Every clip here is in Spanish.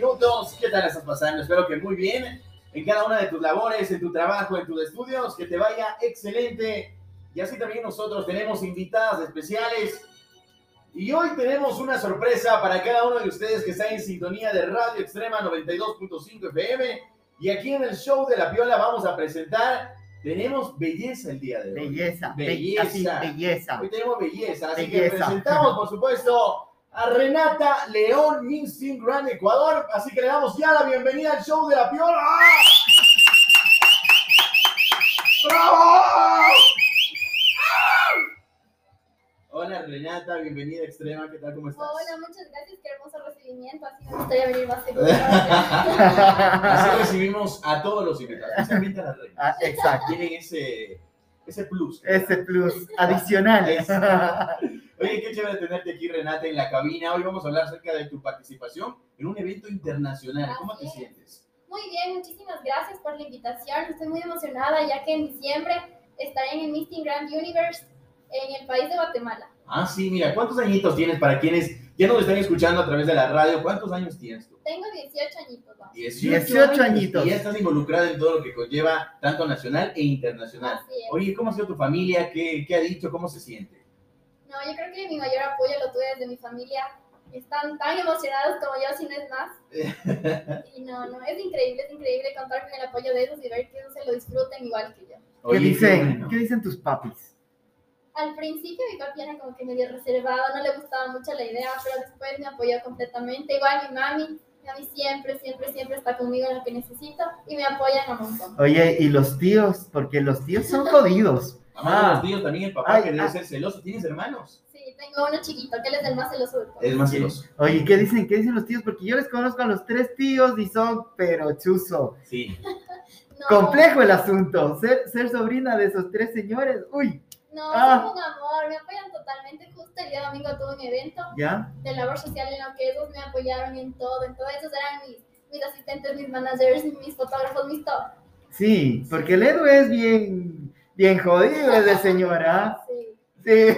minutos. ¿Qué tal estás pasando? Espero que muy bien. En cada una de tus labores, en tu trabajo, en tus estudios, que te vaya excelente. Y así también nosotros tenemos invitadas especiales. Y hoy tenemos una sorpresa para cada uno de ustedes que está en sintonía de Radio Extrema 92.5 FM. Y aquí en el show de la Piola vamos a presentar tenemos belleza el día de hoy. Belleza, belleza. belleza. Hoy tenemos belleza, así que presentamos, por supuesto, a Renata León Minsting Gran Ecuador. Así que le damos ya la bienvenida al show de la Piola. ¡Bravo! Hola Renata, bienvenida a Extrema, ¿qué tal? ¿Cómo estás? Hola, muchas gracias, qué hermoso recibimiento, así me gustaría venir más seguido. así recibimos a todos los invitados, especialmente a la reina. Ah, exacto. Tienen ese, ese plus. Ese plus adicional. Oye, qué chévere tenerte aquí, Renata, en la cabina. Hoy vamos a hablar acerca de tu participación en un evento internacional. ¿Cómo te sientes? Muy bien, muchísimas gracias por la invitación. Estoy muy emocionada ya que en diciembre estaré en el Misting Grand Universe en el país de Guatemala. Ah, sí, mira, ¿cuántos añitos tienes para quienes ya nos están escuchando a través de la radio? ¿Cuántos años tienes tú? Tengo 18 añitos. Vamos. 18, añitos. Y ya estás involucrada en todo lo que conlleva tanto nacional e internacional. Así es. Oye, ¿cómo ha sido tu familia? ¿Qué, ¿Qué ha dicho? ¿Cómo se siente? No, yo creo que mi mayor apoyo lo tuve desde mi familia. Están tan emocionados como yo, si no es más. y no, no, es increíble, es increíble contar con el apoyo de ellos y ver que ellos se lo disfruten igual que yo. ¿Qué, dicen, ¿Qué dicen tus papis? al principio mi papi era como que medio reservado, no le gustaba mucho la idea, pero después me apoyó completamente. Igual mi mami, mami siempre, siempre, siempre está conmigo en lo que necesito y me apoyan un montón. Oye, ¿y los tíos? Porque los tíos son jodidos. Ah, los tíos también, el papá que debe ser celoso. ¿Tienes hermanos? Sí, tengo uno chiquito, que él es el más celoso. El más celoso. Oye, ¿qué dicen? ¿Qué dicen los tíos? Porque yo les conozco a los tres tíos y son pero chuzo. Sí. Complejo el asunto. Ser, ser sobrina de esos tres señores, uy. No, ah. son un amor, me apoyan totalmente. Justo el día domingo tuve un evento ¿Ya? de labor social en lo que ellos me apoyaron en todo. En todo esos eran mis, mis asistentes, mis managers, mis fotógrafos, mis todo. Sí, porque el Edu es bien, bien jodido ese señora. Sí. Sí. Oye,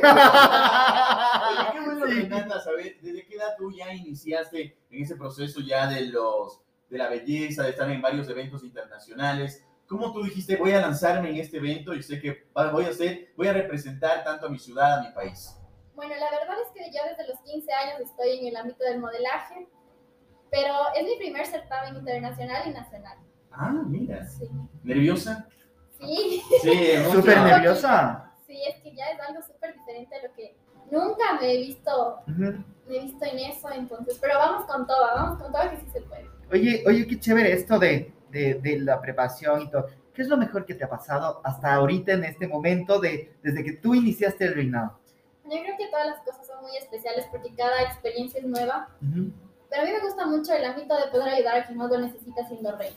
qué bueno, sí. Renata, saber desde qué edad tú ya iniciaste en ese proceso ya de los de la belleza, de estar en varios eventos internacionales. ¿Cómo tú dijiste, voy a lanzarme en este evento y sé que voy a hacer, voy a representar tanto a mi ciudad, a mi país? Bueno, la verdad es que yo desde los 15 años estoy en el ámbito del modelaje, pero es mi primer certamen internacional y nacional. Ah, mira. Sí. ¿Nerviosa? Sí. Sí, súper nerviosa. Sí, es que ya es algo súper diferente a lo que nunca me he visto, me he visto en eso, entonces, pero vamos con todo, vamos con todo que sí se puede. Oye, oye, qué chévere esto de de, la preparación y todo. ¿Qué es lo mejor que te ha pasado hasta ahorita en este momento de, desde que tú iniciaste el reinado? Yo creo que todas las cosas son muy especiales porque cada experiencia es nueva. Pero a mí me gusta mucho el ámbito de poder ayudar a quien más lo necesita siendo rey.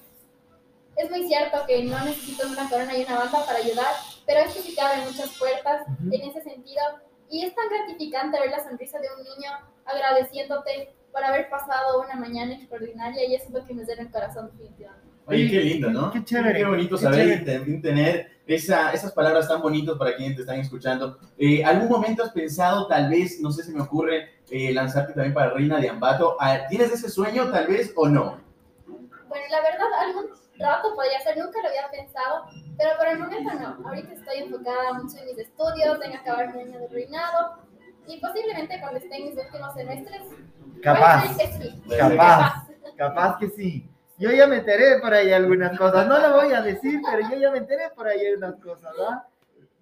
Es muy cierto que no necesito una corona y una banda para ayudar, pero es que sí que abre muchas puertas en ese sentido. Y es tan gratificante ver la sonrisa de un niño agradeciéndote por haber pasado una mañana extraordinaria y eso es lo que me llena el corazón definitivamente. Oye, qué lindo, ¿no? Qué chévere. Qué bonito saber y tener esa, esas palabras tan bonitas para quienes te están escuchando. Eh, ¿Algún momento has pensado, tal vez, no sé si me ocurre, eh, lanzarte también para Reina de Ambato? Ah, ¿Tienes ese sueño, tal vez, o no? Bueno, la verdad, algún rato podría ser, nunca lo había pensado, pero por el momento no. Ahorita estoy enfocada mucho en mis estudios, en acabar mi año de reinado y posiblemente cuando esté en mis últimos semestres. Capaz. Capaz. Capaz que sí. Yo ya me enteré por ahí algunas cosas. No lo voy a decir, pero yo ya me enteré por ahí algunas cosas, ¿verdad?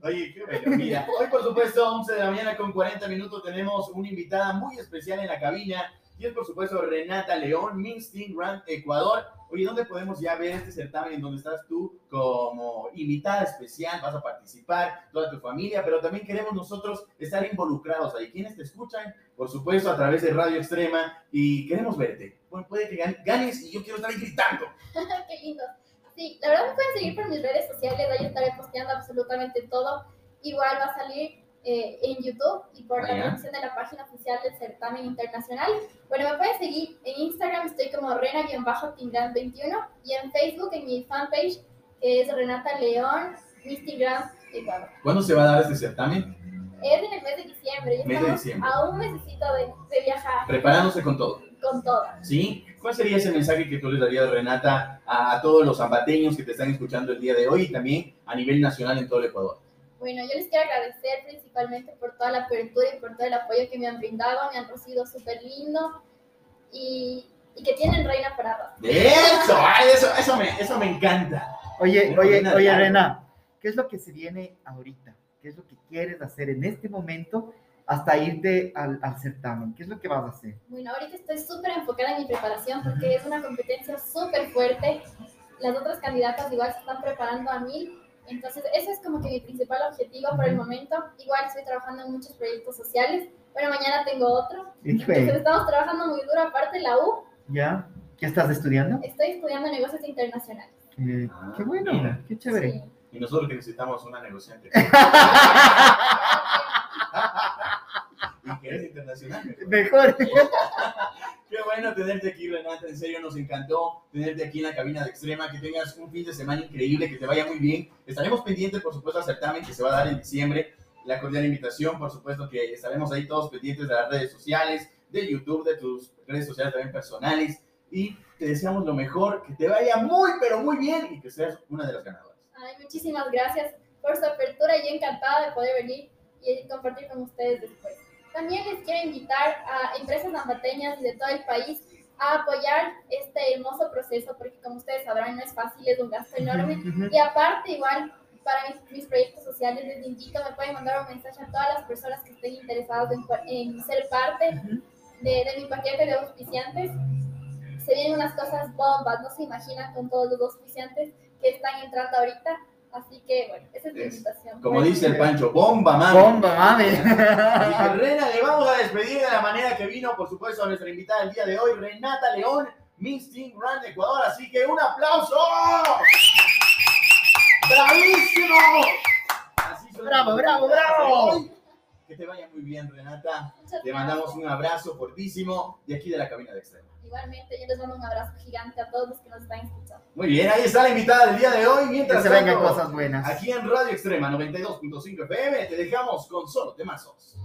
Oye, qué bello. Mira, hoy por supuesto, 11 de la mañana con 40 minutos, tenemos una invitada muy especial en la cabina. Y por supuesto Renata León, Minsting Grand Ecuador. Oye, ¿dónde podemos ya ver este certamen en donde estás tú como invitada especial? Vas a participar, toda tu familia, pero también queremos nosotros estar involucrados ahí. ¿Quiénes te escuchan? Por supuesto, a través de Radio Extrema y queremos verte. Bueno, puede que ganes y yo quiero estar ahí gritando. Qué lindo. Sí, la verdad me pueden seguir por mis redes sociales, ahí estaré posteando absolutamente todo. Igual va a salir eh, en YouTube y por la dirección de la página oficial del certamen internacional. Bueno, me pueden seguir en Instagram, estoy como rena-tingran21 y en Facebook en mi fanpage que es Renata León, Tingran Ecuador. ¿Cuándo se va a dar este certamen? Es en el mes de diciembre. y Mes de estamos diciembre. A un mesecito de, de viajar Preparándose con todo. con todo. ¿Sí? ¿Cuál sería ese mensaje que tú les darías, Renata, a, a todos los zambateños que te están escuchando el día de hoy y también a nivel nacional en todo el Ecuador? Bueno, yo les quiero agradecer principalmente por toda la apertura y por todo el apoyo que me han brindado. Me han recibido súper lindo y, y que tienen reina para rato. ¡Eso! Ay, eso, eso, me, eso me encanta. Oye, Bueno, oye, oye. Rena, ¿qué es lo que se viene ahorita? ¿Qué es lo que quieres hacer en este momento hasta irte al, al certamen? ¿Qué es lo que vas a hacer? Bueno, ahorita estoy súper enfocada en mi preparación porque es una competencia súper fuerte. Las otras candidatas igual se están preparando a mil. Entonces, ese es como que mi principal objetivo por el momento. Igual estoy trabajando en muchos proyectos sociales. Bueno, mañana tengo otro. Entonces, estamos trabajando muy duro. Aparte, la U, ¿Ya? ¿Qué estás estudiando? estoy estudiando negocios internacionales. Eh, qué bueno, Mira. qué chévere. Sí. Y nosotros que necesitamos una negociante. y que es internacional. Mejor. bueno tenerte aquí, Renata. En serio, nos encantó tenerte aquí en la cabina de Extrema. Que tengas un fin de semana increíble, que te vaya muy bien. Estaremos pendientes, por supuesto, al certamen que se va a dar en diciembre. La cordial invitación, por supuesto, que estaremos ahí todos pendientes de las redes sociales, de YouTube, de tus redes sociales también personales. Y te deseamos lo mejor, que te vaya muy, pero muy bien y que seas una de las ganadoras. Ay, muchísimas gracias por su apertura y encantada de poder venir y compartir con ustedes después. También les quiero invitar a empresas zambateñas de todo el país a apoyar este hermoso proceso porque como ustedes sabrán no es fácil, es un gasto enorme. Y aparte igual para mis, mis proyectos sociales les invito, me pueden mandar un mensaje a todas las personas que estén interesadas en, en ser parte de, de mi paquete de auspiciantes. Se vienen unas cosas bombas, no se imaginan con todos los auspiciantes que están entrando ahorita. Así que, bueno, esa es mi invitación. Como dice el Pancho, bomba, mami. Bomba, mami. Así que, Rena, le vamos a despedir de la manera que vino, por supuesto, a nuestra invitada el día de hoy, Renata León, Miss Team Run Ecuador. Así que un aplauso. ¡Bravísimo! Así Bravo, bravo, de bravo. Que te vaya muy bien, Renata. Muchas Te mandamos un abrazo fortísimo de aquí de la cabina de Extrema. Igualmente, yo les mando un abrazo gigante a todos los que nos están escuchando. Muy bien, ahí está la invitada del día de hoy. Que Mientras se vengan cosas buenas. Aquí en Radio Extrema 92.5 FM te dejamos con solo temazos.